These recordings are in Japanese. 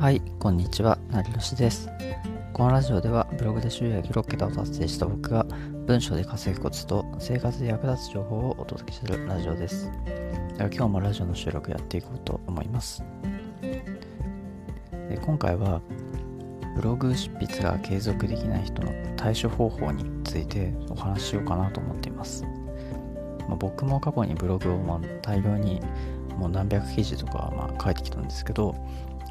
はい、こんにちは、なりろしです。このラジオではブログで収益6桁を達成した僕が文章で稼ぐコツと生活で役立つ情報をお届けするラジオです。では今日もラジオの収録やっていこうと思います。で今回はブログ執筆が継続できない人の対処方法についてお話ししようかなと思っています。まあ、僕も過去にブログをま大量にもう何百記事とかまあ書いてきたんですけど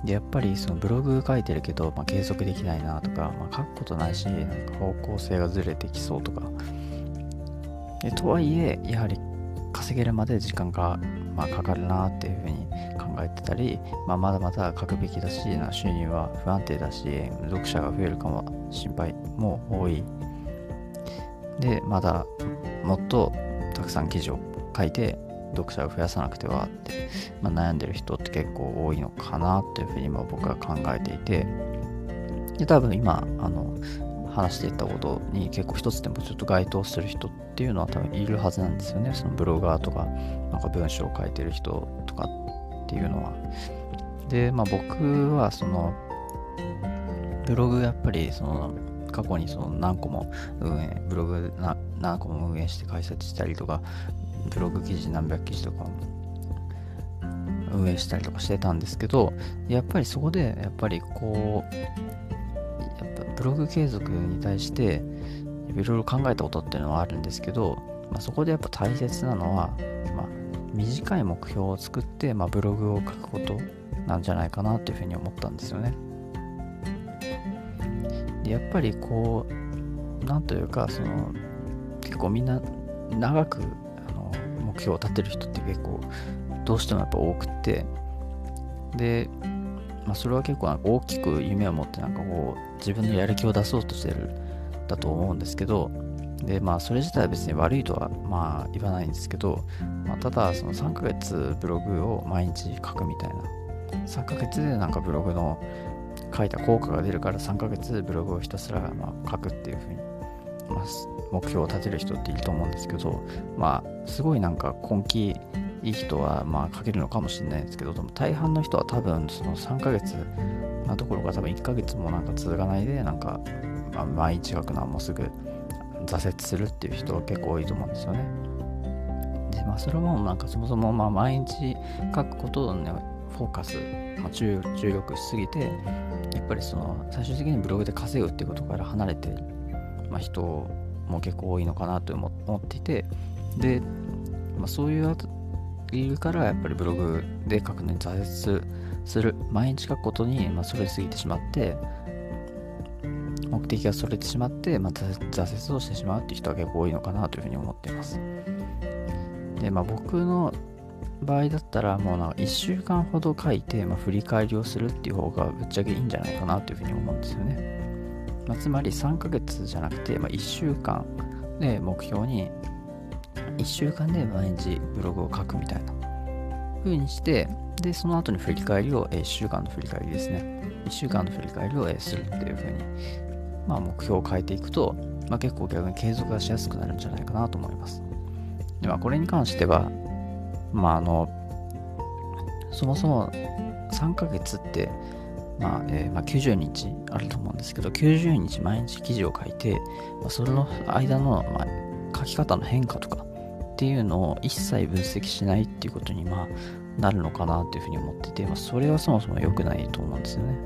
でやっぱりそのブログ書いてるけど、まあ、継続できないなとか、まあ、書くことないしなんか方向性がずれてきそうとか。でとはいえやはり稼げるまで時間が、まあ、かかるなっていうふうに考えてたり、まあ、まだまだ書くべきだしな収入は不安定だし読者が増えるかも心配も多い。でまだもっとたくさん記事を書いて読者を増やさなくてはって、まあ、悩んでる人って結構多いのかなというふうに今僕は考えていてで多分今あの話していったことに結構一つでもちょっと該当する人っていうのは多分いるはずなんですよね。そのブロガーとかなんか文章を書いてる人とかっていうのは。でまあ僕はそのブログやっぱりその過去にその何個も運営ブログ何個も運営して解説したりとかブログ記事何百記事とか運営したりとかしてたんですけどやっぱりそこでやっぱりこうやっぱブログ継続に対していろいろ考えたことっていうのはあるんですけど、まあ、そこでやっぱ大切なのは、まあ、短い目標を作って、まあ、ブログを書くことなんじゃないかなというふうに思ったんですよね。でやっぱりこうなんというかその結構みんな長く標を立てる人って結構どうしてもやっぱ多くて。で、まあ、それは結構大きく夢を持ってなんかこう自分のやる気を出そうとしてるだと思うんですけどでまあそれ自体は別に悪いとはまあ言わないんですけど、まあ、ただその3ヶ月ブログを毎日書くみたいな。3ヶ月でなんかブログの書いた効果が出るから3ヶ月ブログをひたすらま書くっていうふうに、まあ、目標を立てる人っていると思うんですけど、まあ、すごいなんか根気いい人はまあ書けるのかもしれないですけど、でも大半の人は多分その3ヶ月なところか多分1ヶ月もなんか続かないで、なんか、まあ、毎日書くのはもうすぐ挫折するっていう人は結構多いと思うんですよね。で、まあそれもなんかそもそもまあ毎日書くことに、ね、フォーカス、まあ、重力しすぎて、やっぱりその最終的にブログで稼ぐっていうことから離れてる、まあ、人も結構多いのかなと思っていてで、まあ、そういう理由からやっぱりブログで書くのに挫折する毎日書くことに、まあ、それすぎてしまって目的がそれてしまって、まあ、挫折をしてしまうっていう人は結構多いのかなというふうに思っています。でまあ僕の場合だったらもうなんか1週間ほど書いて、まあ、振り返りをするっていう方がぶっちゃけいいんじゃないかなというふうに思うんですよね。まあ、つまり3ヶ月じゃなくて、まあ、1週間で目標に1週間で毎日ブログを書くみたいな風にしてでその後に振り返りを、え1週間の振り返りですね。1週間の振り返りを、えするっていう風に、まあ、目標を変えていくと、まあ、結構逆に継続がしやすくなるんじゃないかなと思います。で、まあ、これに関してはまああのそもそも3ヶ月ってまあえー、まあ、90日あると思うんですけど、90日毎日記事を書いて、まあ、その間の、まあ、書き方の変化とかっていうのを一切分析しないっていうことに、まあ、なるのかなというふうに思ってて、まあ、それはそもそも良くないと思うんですよね。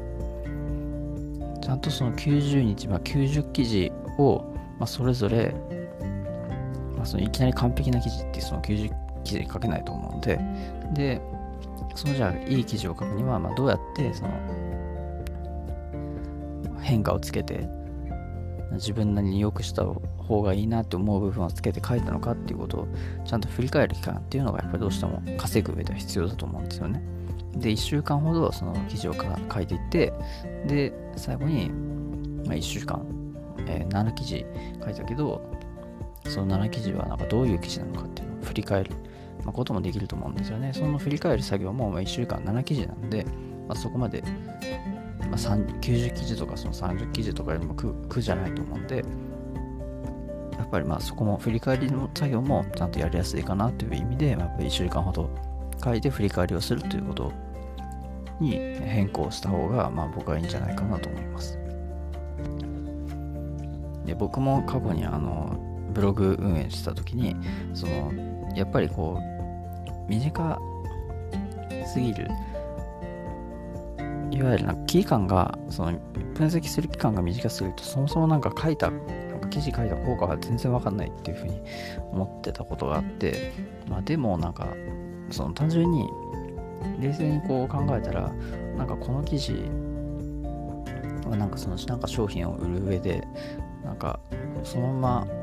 ちゃんとその90日、まあ、90記事を、まあ、それぞれ、まあ、そのいきなり完璧な記事ってその90記事書けないと思うんで、で、そのじゃあいい記事を書くには、まあ、どうやってその変化をつけて自分なりに良くした方がいいなって思う部分をつけて書いたのかっていうことをちゃんと振り返る期間っていうのがやっぱりどうしても稼ぐ上では必要だと思うんですよね。で、1週間ほどその記事を書いていって、で、最後に、ま、1週間、えー、7記事書いたけど、その7記事はなんかどういう記事なのかっていうのを振り返る、ま、こともできると思うんですよね。その振り返る作業も1週間7記事なんで、まあ、そこまでまあ、90記事とかその30記事とかよりも苦苦じゃないと思うんで、やっぱりまあそこも振り返りの作業もちゃんとやりやすいかなという意味で、まあ、やっぱり1週間ほど書いて振り返りをするということに変更した方が、まあ、僕はいいんじゃないかなと思います。で僕も過去にあのブログ運営した時にそのやっぱりこう短すぎるいわゆるなんか期間がその分析する期間が短すぎるとそもそもなんか書いたなんか記事書いた効果が全然わかんないっていうふうに思ってたことがあってまあでもなんかその単純に冷静にこう考えたらなんかこの記事はなんかそのなんか商品を売る上でなんかそのまま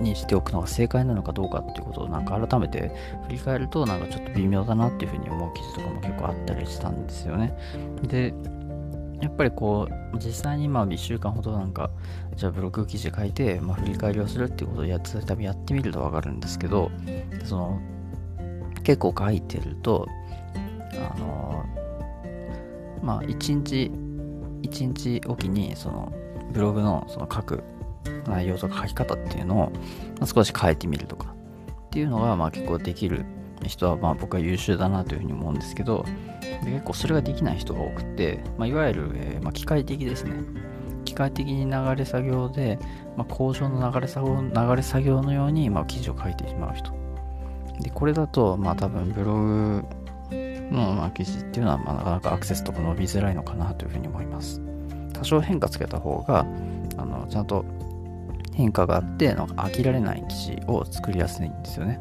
にしておくのが正解なのかどうかっていうことをなんか改めて振り返るとなんかちょっと微妙だなっていうふうに思う記事とかも結構あったりしたんですよね。でやっぱりこう実際にまあ1週間ほどなんかじゃあブログ記事書いて、まあ、振り返りをするっていうことをやってたびやってみると分かるんですけどその結構書いてるとあのまあ1日1日おきにそのブログのその書く内容とか書き方っていうのを、少し変えてみるとかっていうのがまあ結構できる人はまあ僕は優秀だなというふうに思うんですけど結構それができない人が多くて、まあ、いわゆる、え、まあ機械的ですね。機械的に流れ作業で、まあ、工場の流れ作業流れ作業のように、まあ、記事を書いてしまう人。でこれだとまあ多分ブログの、まあ、記事っていうのは、まあ、なかなかアクセスとか伸びづらいのかなというふうに思います。多少変化つけた方があのちゃんと変化があってなんか飽きられない記事を作りやすいんですよね。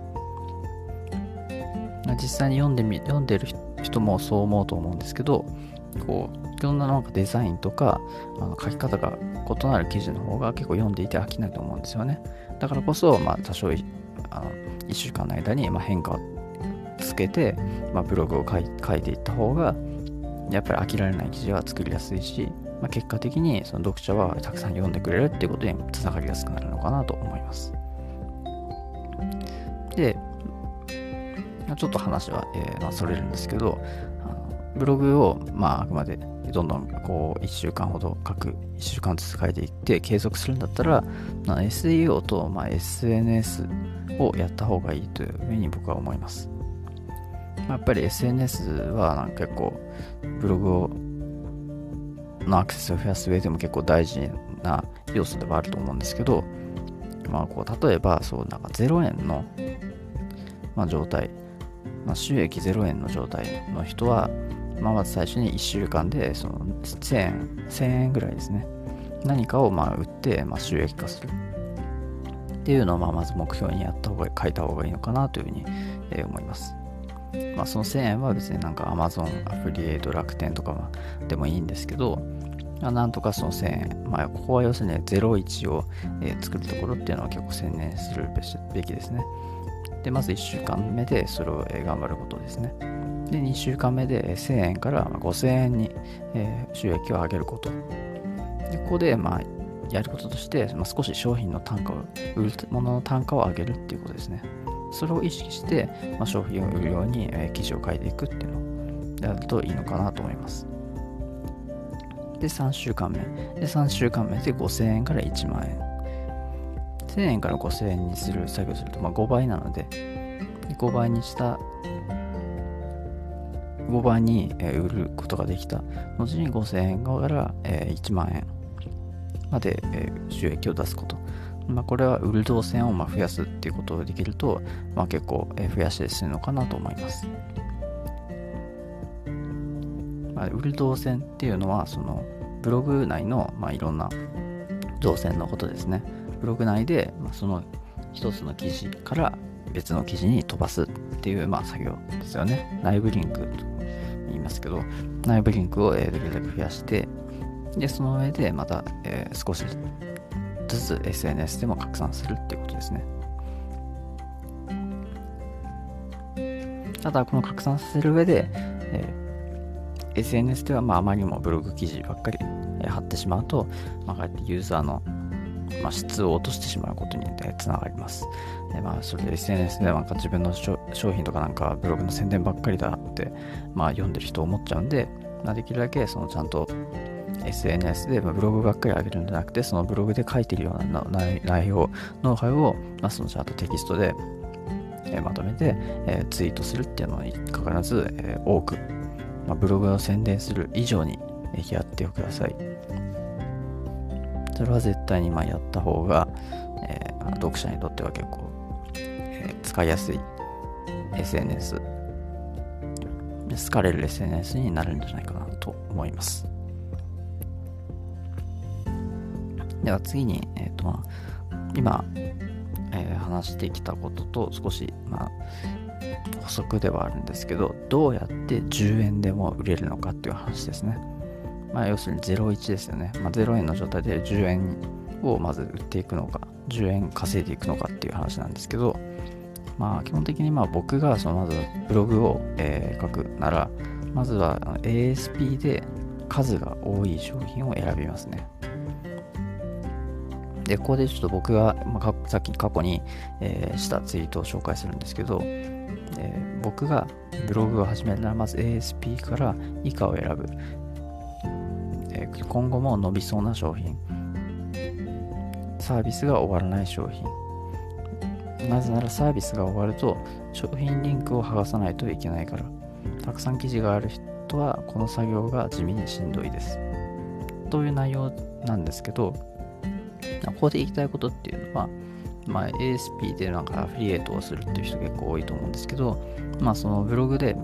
実際に読んでみ読んでる人もそう思うと思うんですけどこういろんななんかデザインとかあの書き方が異なる記事の方が結構読んでいて飽きないと思うんですよね。だからこそ、まあ、多少あの1週間の間にま変化をつけて、まあ、ブログを書い書いていった方がやっぱり飽きられない記事は作りやすいしまあ、結果的にその読者はたくさん読んでくれるっていうことにつながりやすくなるのかなと思います。で、ちょっと話は、えー、まあ、それるんですけど、ブログを、まあ、あくまでどんどんこう1週間ほど書く、1週間ずつ書いていって継続するんだったら、まあ、SEO と、まあ、SNS をやった方がいいというふうに僕は思います。やっぱり SNS はなんか結構ブログをのアクセスを増やす上でも結構大事な要素ではあると思うんですけど、まあ、こう例えばそうなんか0円の、まあ、状態、まあ、収益0円の状態の人は、まあ、まず最初に1週間でその1000円1000円ぐらいですね。何かをまあ売って、まあ、収益化する。っていうのをまあまず目標にやった方が書いた方がいいのかなというふうに、思います。まあ、その1000円は別になんか Amazon アフリエイト楽天とかでもいいんですけど、なんとかその1000円、まあ、ここは要するに01を、え、作るところっていうのは結構専念するべきですね。で、まず1週間目でそれを、え、頑張ることですね。で、2週間目で1000円から5000円に、え、収益を上げること。で、ここで、まあ、やることとして、まあ、少し商品の単価を、売るものの単価を上げるっていうことですね。それを意識して、まあ、商品を売るように、えー、記事を書いていくっていうのをやるといいのかなと思います。で、3週間目。で、3週間目で5000円から1万円。1000円から5000円にする作業すると、まあ、5倍なので、5倍にした、5倍に売ることができた後に5000円から1万円まで収益を出すこと。まあ、これは売る動線をま増やすっていうことができると、まあ、結構増やしてするのかなと思います。まあ、売る動線っていうのはそのブログ内の、まあ、いろんな動線のことですねブログ内で、まあ、その一つの記事から別の記事に飛ばすっていう、まあ、作業ですよね内部リンクと言いますけど内部リンクを、え、できるだけ増やしてでその上でまた、えー、少しずつ SNS でも拡散するっていうことですねただこの拡散させる上で、え SNS ではまああまりにもブログ記事ばっかり貼ってしまうと、まあ、こうやってユーザーの、まあ、質を落としてしまうことにつながります。でまあ、それで SNS でなんか自分の商品とかなんかブログの宣伝ばっかりだって、まあ、読んでる人思っちゃうんで、まあ、できるだけそのちゃんと SNS でまブログばっかり上げるんじゃなくて、そのブログで書いてるような内容、ノウハウを、まあ、そのちゃんとテキストでえまとめて、えー、ツイートするっていうのに必ず、えー、多くまあ、ブログを宣伝する以上にやってください。それは絶対にまあやった方が、えー、読者にとっては結構、えー、使いやすい SNS 好かれる SNS になるんじゃないかなと思います。では次に、え、ー、とまあ、今、えー、話してきたことと少し、まあ、補足ではあるんですけど、どうやって10円でも売れるのかっていう話ですね。まあ、要するに01ですよね。まあ、0円の状態で10円をまず売っていくのか、10円稼いでいくのかっていう話なんですけど、まあ、基本的にまあ僕がそのまずブログを、えー、書くなら、まずは ASP で数が多い商品を選びますね。で、ここでちょっと僕が、まあ、さっき過去に、えー、したツイートを紹介するんですけど、えー、僕がブログを始めるならまず ASP から以下を選ぶ、え、今後も伸びそうな商品。サービスが終わらない商品。なぜならサービスが終わると商品リンクを剥がさないといけないから。たくさん記事がある人はこの作業が地味にしんどいです。という内容なんですけどここで言いたいことっていうのはまあ、ASP でなんかアフィリエイトをするっていう人結構多いと思うんですけど、まあそのブログで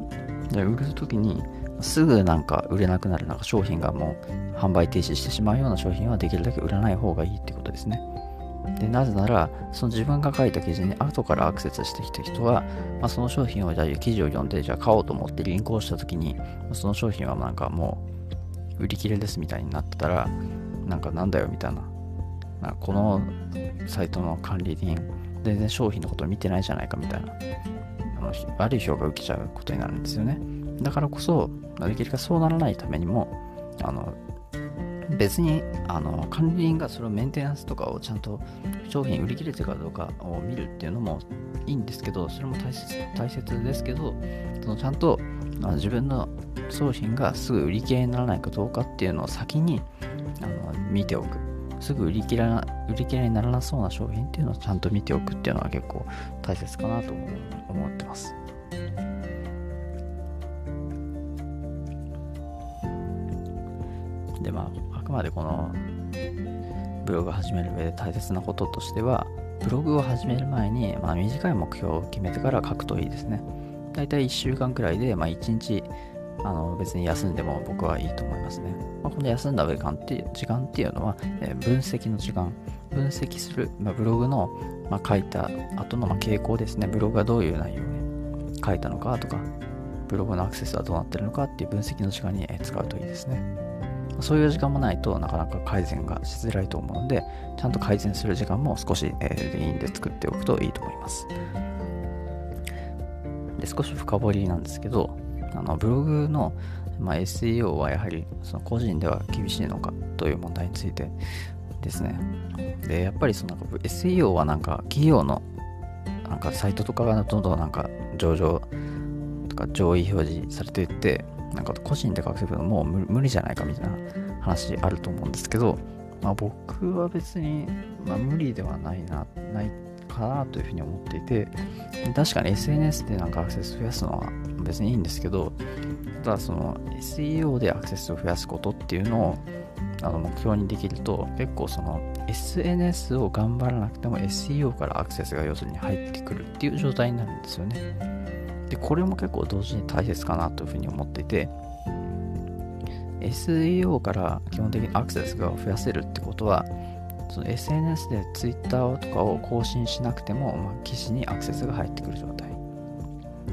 売るときにすぐなんか売れなくなるなんか商品がもう販売停止してしまうような商品はできるだけ売らない方がいいってことですね。でなぜなら、その自分が書いた記事に後からアクセスしてきた人は、まあ、その商品をじゃあ記事を読んで、じゃあ買おうと思ってリンクをしたときに、その商品はなんかもう売り切れですみたいになってたら、なんかなんだよみたいなこのサイトの管理人、全然商品のことを見てないじゃないかみたいな、あの悪い評価を受けちゃうことになるんですよね。だからこそ、できるかそうならないためにも、あの別にあの管理人がそれをメンテナンスとかをちゃんと商品売り切れてるかどうかを見るっていうのもいいんですけど、それも大切大切ですけど、そのちゃんと自分の商品がすぐ売り切れにならないかどうかっていうのを先にあの見ておく。すぐ売り切れな売り切れにならなそうな商品っていうのをちゃんと見ておくっていうのは結構大切かなと思ってます。でまああくまでこのブログを始める上で大切なこととしてはブログを始める前に、まあ、短い目標を決めてから書くといいですね。だいたい1週間くらいで、まあ、1日あの別に休んでも僕はいいと思いますね。まあ、この休んだ時間って時間っていうのは、えー、分析の時間、分析する、まあ、ブログの、まあ、書いた後のま傾向ですね。ブログがどういう内容で書いたのかとか、ブログのアクセスはどうなってるのかっていう分析の時間に使うといいですね。そういう時間もないとなかなか改善がしづらいと思うので、ちゃんと改善する時間も少し、えー、いいんで作っておくといいと思います。で少し深掘りなんですけど、あのブログの、まあ、SEO はやはりその個人では厳しいのかという問題についてですね。で、やっぱりその SEO はなんか企業のなんかサイトとかがどんどんなんか上場とか上位表示されていって、なんか個人で書くのもう無理じゃないかみたいな話あると思うんですけど、まあ、僕は別に、まあ、無理ではないな、ないかなというふうに思っていて、確かに SNS でなんかアクセス増やすのは別にいいんですけど、ただその SEO でアクセスを増やすことっていうのをあの目標にできると、結構その SNS を頑張らなくても SEO からアクセスが要するに入ってくるっていう状態になるんですよね。で、これも結構同時に大切かなというふうに思っていて、SEO から基本的にアクセスが増やせるってことは、その SNS で Twitter とかを更新しなくても、まあ、記事にアクセスが入ってくる状態。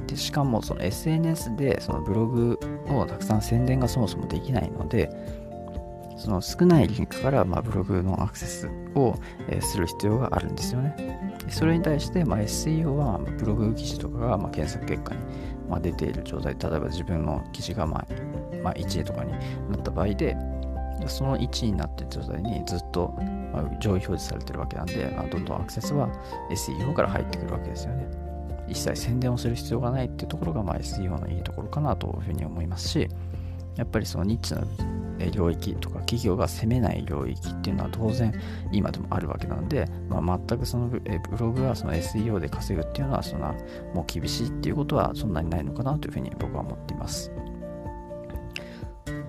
でしかもその SNS でそのブログをたくさん宣伝がそもそもできないのでその少ないリンクからまブログのアクセスをする必要があるんですよね。それに対してま SEO はブログ記事とかがま検索結果にま出ている状態例えば自分の記事がまま1位とかになった場合でその1位になっている状態にずっと上位表示されてるわけなんで、まどんどんアクセスは SEO から入ってくるわけですよね。一切宣伝をする必要がないっていうところが、まあ、SEO のいいところかなというふうに思いますし、やっぱりそのニッチな領域とか企業が攻めない領域っていうのは当然今でもあるわけなので、まあ、全くそのブログがその SEO で稼ぐっていうのはそんなもう厳しいっていうことはそんなにないのかなというふうに僕は思っています。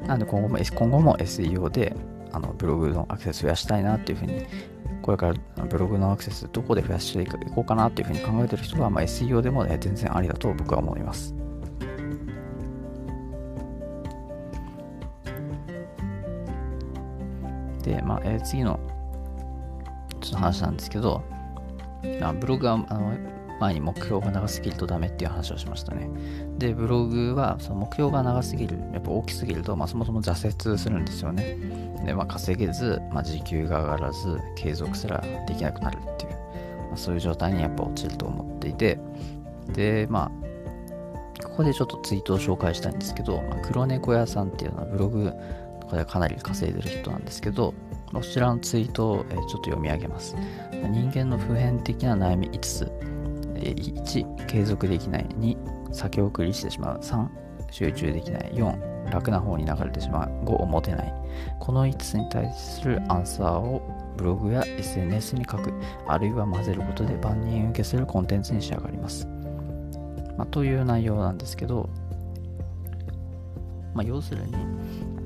なんで今後も今後も SEO であのブログのアクセス増やしたいなっていうふうにこれからブログのアクセスどこで増やしていこうかなというふうに考えてる人は、まあ、SEO でも、ね、全然ありだと僕は思います。で、まあ、えー、次のちょっと話なんですけど、あ、ブログはあの前に目標が長すぎるとダメっていう話をしましたね。で、ブログはその目標が長すぎる、やっぱ大きすぎると、まあ、そもそも挫折するんですよね。で、まあ、稼げず、まあ、時給が上がらず、継続すらできなくなるっていう、まあ、そういう状態にやっぱ落ちると思っていて、で、まあ、ここでちょっとツイートを紹介したいんですけど、まあ、黒猫屋さんっていうのはブログとかでかなり稼いでる人なんですけど、こちらのツイートをちょっと読み上げます。人間の普遍的な悩み5つ。1、継続できない。2、先送りしてしまう。3、集中できない。4、楽な方に流れてしまう。5、持てない。この5つに対するアンサーをブログや SNS に書く、あるいは混ぜることで万人受けするコンテンツに仕上がります。まあ、という内容なんですけど、まあ、要するに、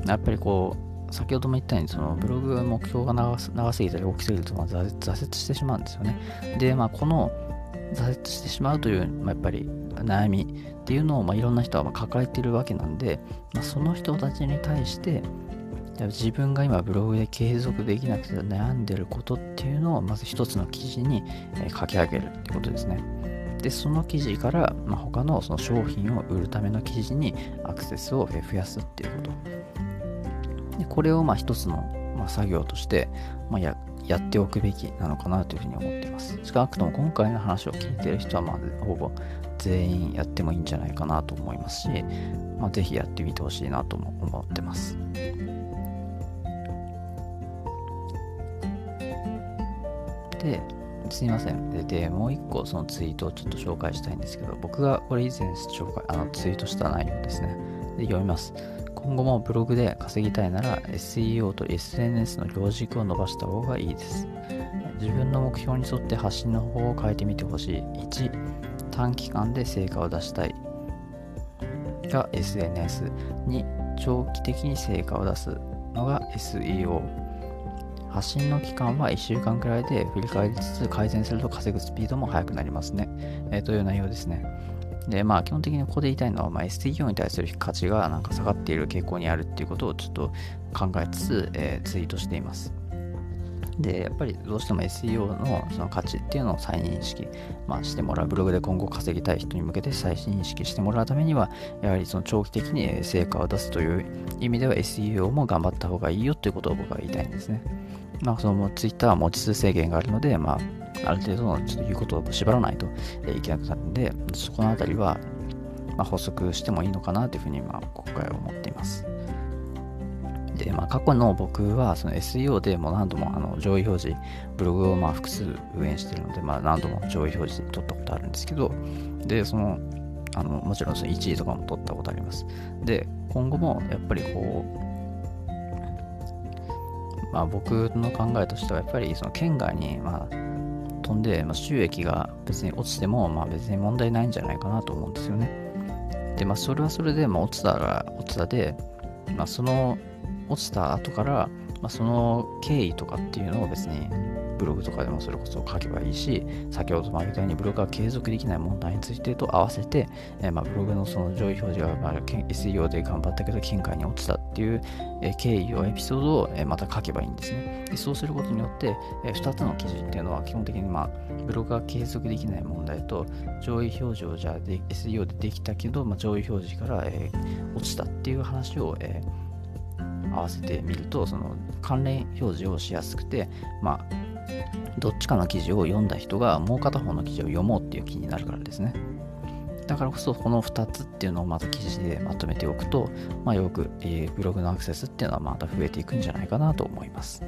やっぱりこう、先ほども言ったようにそのブログ目標が長す長すぎたり大きすぎるとまあ挫折してしまうんですよね。で、まあ、この挫折してしまうという、まあ、やっぱり悩みっていうのを、まあ、いろんな人は抱えてるわけなんで、まあ、その人たちに対して自分が今ブログで継続できなくて悩んでることっていうのをまず一つの記事に書き上げるってことですね。で、その記事から、まあ、他のその商品を売るための記事にアクセスを増やすっていうこと。でこれをまあ一つの、作業として、まあ、ややっておくべきなのかなというふうに思っています。少なくとも今回の話を聞いている人は、まあ、ほぼ全員やってもいいんじゃないかなと思いますし、まあ、ぜひやってみてほしいなとも思ってます。で、すいません。で、でもう一個そのツイートをちょっと紹介したいんですけど、僕がこれ以前紹介あのツイートした内容ですね。で、読みます。今後もブログで稼ぎたいなら SEO と SNS の両軸を伸ばした方がいいです。自分の目標に沿って発信の方を変えてみてほしい。1、短期間で成果を出したいが SNS。2、長期的に成果を出すのが SEO。発信の期間は1週間くらいで振り返りつつ改善すると稼ぐスピードも速くなりますね。えー、という内容ですね。で、まあ、基本的にここで言いたいのは、まあ、STO に対する価値がなんか下がっている傾向にあるっていうことをちょっと考えつつ、えー、ツイートしています。で、やっぱりどうしても SEO のその価値っていうのを再認識、まあ、してもらう、ブログで今後稼ぎたい人に向けて再認識してもらうためには、やはりその長期的に成果を出すという意味では SEO も頑張った方がいいよということを僕は言いたいんですね。まあ、その Twitter は文字数制限があるので、まあ、ある程度のちょっと言うことを縛らないといけなくなるんで、そこのあたりは、まあ、補足してもいいのかなというふうに、まあ、今回思っています。で、まあ、過去の僕はその SEO でも何度もあの上位表示、ブログをまあ複数運営しているので、まあ、何度も上位表示で取ったことあるんですけど、で、その、あのもちろんその1位とかも取ったことあります。で、今後もやっぱりこう、まあ、僕の考えとしてはやっぱりその県外にまあ飛んで、まあ、収益が別に落ちてもまあ別に問題ないんじゃないかなと思うんですよね。で、まあ、それはそれで、まあ、落ちたら落ちたで、まあ、その落ちた後から、まあ、その経緯とかっていうのを別にブログとかでもそれこそ書けばいいし、先ほども挙げたようにブログが継続できない問題についてと合わせて、えー、まあブログのその上位表示が、まあ、SEO で頑張ったけど、県外に落ちたっていう、経緯をエピソードを、また書けばいいんですね。でそうすることによって、え、2つの記事っていうのは基本的に、まあ、ブログが継続できない問題と、上位表示をじゃあで SEO でできたけど、まあ、上位表示から、え、落ちたっていう話を、えー、合わせてみると、その関連表示をしやすくて、まあ、どっちかの記事を読んだ人がもう片方の記事を読もうっていう気になるからですね。だからこそこの2つっていうのをまた記事でまとめておくと、まあ、よく、えー、ブログのアクセスっていうのはまた増えていくんじゃないかなと思います。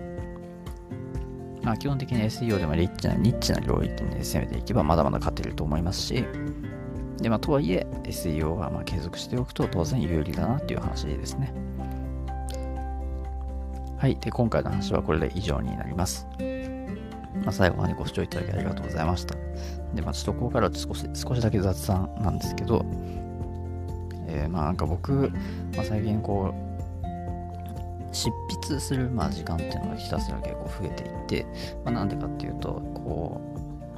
まあ、基本的に SEO でもリッチなニッチな領域に攻めていけばまだまだ勝てると思いますし、でまあ、とはいえ SEO はま継続しておくと当然有利だなっていう話ですね。はい。で、今回の話はこれで以上になります。まあ、最後までご視聴いただきありがとうございました。で、まあ、ちょっとここから少し少しだけ雑談なんですけど、えー、まあなんか僕、まあ、最近こう、執筆するまあ時間っていうのがひたすら結構増えていって、まあ、なんでかっていうとこ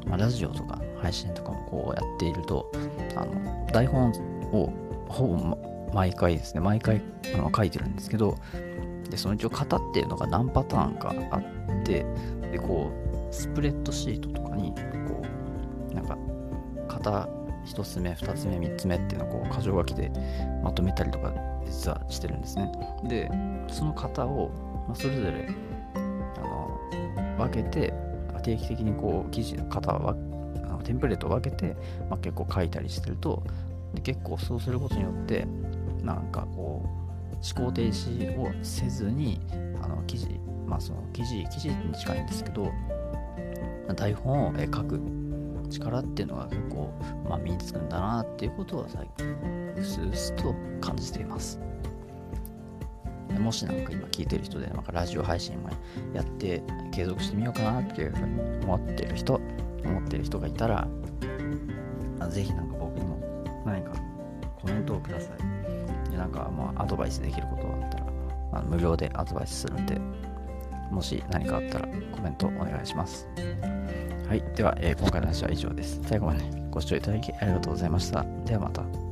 う、まあ、ラジオとか配信とかもこうやっているとあの台本をほぼ毎回ですね毎回あの書いてるんですけどでその一応型っていうのが何パターンかあってでこうスプレッドシートとかにこうなんか型1つ目2つ目3つ目っていうのをこう箇条書きでまとめたりとか実はしてるんですね。でその型を、ま、それぞれあの分けて定期的にこう記事の型をテンプレートを分けて、まあ、結構書いたりしてるとで結構そうすることによってなんかこう思考停止をせずにあの記事まあその記事記事に近いんですけど台本を書く力っていうのが結構、まあ、身につくんだなっていうことは最近うすうすと感じています。もしなんか今聞いてる人でなんかラジオ配信もやって継続してみようかなっていうふうに思ってる人思ってる人がいたらぜひなんか僕にも何かコメントをください。でなんかまあアドバイスできることがあったらあの無料でアドバイスするんでもし何かあったらコメントお願いします。はい。では、えー、今回の話は以上です。最後までご視聴いただきありがとうございました。ではまた。